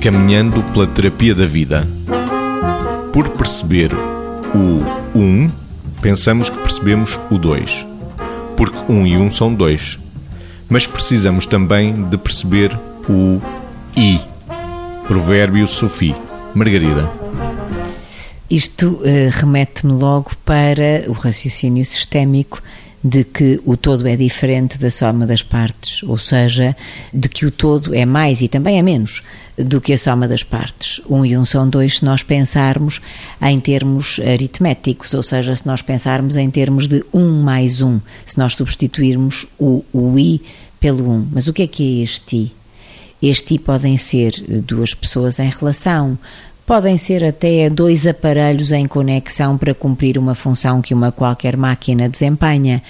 Caminhando pela terapia da vida. Por perceber o 1, um, pensamos que percebemos o 2. Porque 1 um e 1 um são 2. Mas precisamos também de perceber o I. Provérbio Sofi. Margarida. Isto uh, remete-me logo para o raciocínio sistémico de que o todo é diferente da soma das partes, ou seja, de que o todo é mais e também é menos do que a soma das partes. Um e um são dois se nós pensarmos em termos aritméticos, ou seja, se nós pensarmos em termos de um mais um, se nós substituirmos o, o i pelo um. Mas o que é que é este i? Este i podem ser duas pessoas em relação, podem ser até dois aparelhos em conexão para cumprir uma função que uma qualquer máquina desempenha,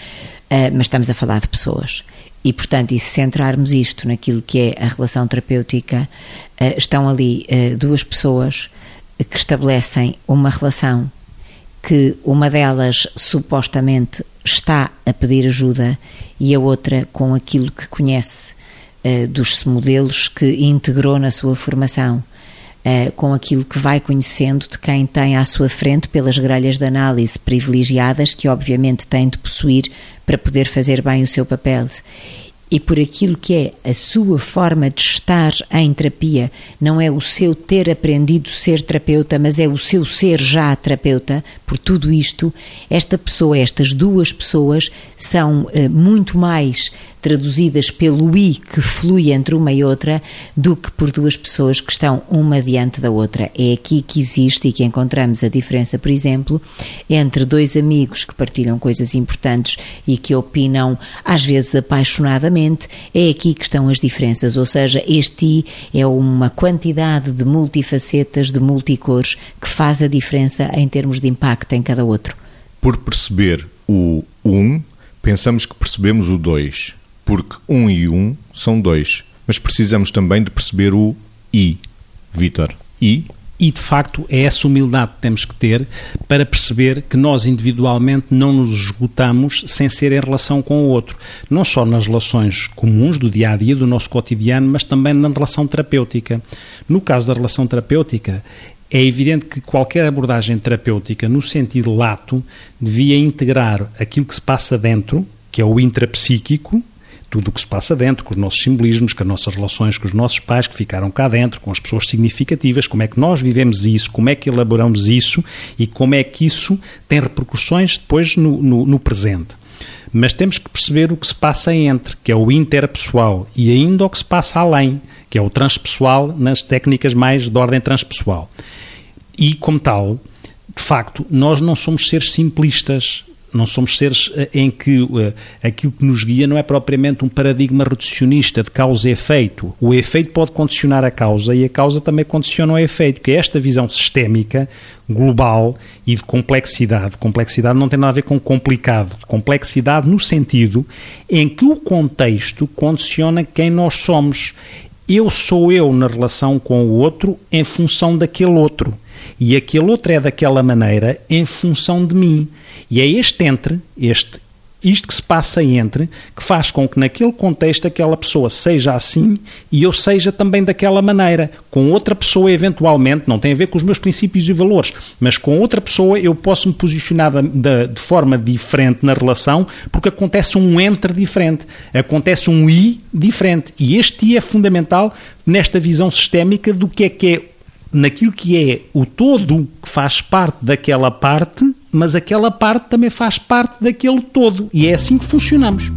uh, mas estamos a falar de pessoas. E, portanto, e se centrarmos isto naquilo que é a relação terapêutica, uh, estão ali uh, duas pessoas que estabelecem uma relação que uma delas supostamente está a pedir ajuda e a outra com aquilo que conhece dos modelos que integrou na sua formação uh, com aquilo que vai conhecendo de quem tem à sua frente pelas grelhas de análise privilegiadas que obviamente tem de possuir para poder fazer bem o seu papel e por aquilo que é a sua forma de estar em terapia, não é o seu ter aprendido ser terapeuta, mas é o seu ser já terapeuta, por tudo isto, esta pessoa, estas duas pessoas, são uh, muito mais traduzidas pelo I que flui entre uma e outra do que por duas pessoas que estão uma diante da outra. É aqui que existe e que encontramos a diferença, por exemplo, entre dois amigos que partilham coisas importantes e que opinam, às vezes apaixonadamente. É aqui que estão as diferenças, ou seja, este I é uma quantidade de multifacetas, de multicores, que faz a diferença em termos de impacto em cada outro. Por perceber o um, pensamos que percebemos o dois porque um e um são dois. Mas precisamos também de perceber o I. Vitor, I e de facto é essa humildade que temos que ter para perceber que nós individualmente não nos esgotamos sem ser em relação com o outro, não só nas relações comuns do dia a dia, do nosso cotidiano, mas também na relação terapêutica. No caso da relação terapêutica, é evidente que qualquer abordagem terapêutica, no sentido lato, devia integrar aquilo que se passa dentro, que é o intrapsíquico, tudo o que se passa dentro, com os nossos simbolismos, com as nossas relações com os nossos pais que ficaram cá dentro, com as pessoas significativas, como é que nós vivemos isso, como é que elaboramos isso e como é que isso tem repercussões depois no, no, no presente. Mas temos que perceber o que se passa entre, que é o interpessoal, e ainda o que se passa além, que é o transpessoal, nas técnicas mais de ordem transpessoal. E, como tal, de facto, nós não somos seres simplistas não somos seres eh, em que uh, aquilo que nos guia não é propriamente um paradigma reducionista de causa e efeito. O efeito pode condicionar a causa e a causa também condiciona o efeito, que é esta visão sistémica, global e de complexidade. Complexidade não tem nada a ver com complicado. Complexidade no sentido em que o contexto condiciona quem nós somos. Eu sou eu na relação com o outro em função daquele outro. E aquele outro é daquela maneira em função de mim. E é este entre, este isto que se passa entre, que faz com que naquele contexto aquela pessoa seja assim e eu seja também daquela maneira. Com outra pessoa, eventualmente, não tem a ver com os meus princípios e valores, mas com outra pessoa eu posso me posicionar de, de forma diferente na relação porque acontece um entre diferente, acontece um i diferente. E este i é fundamental nesta visão sistémica do que é que é naquilo que é o todo que faz parte daquela parte, mas aquela parte também faz parte daquele todo. E é assim que funcionamos.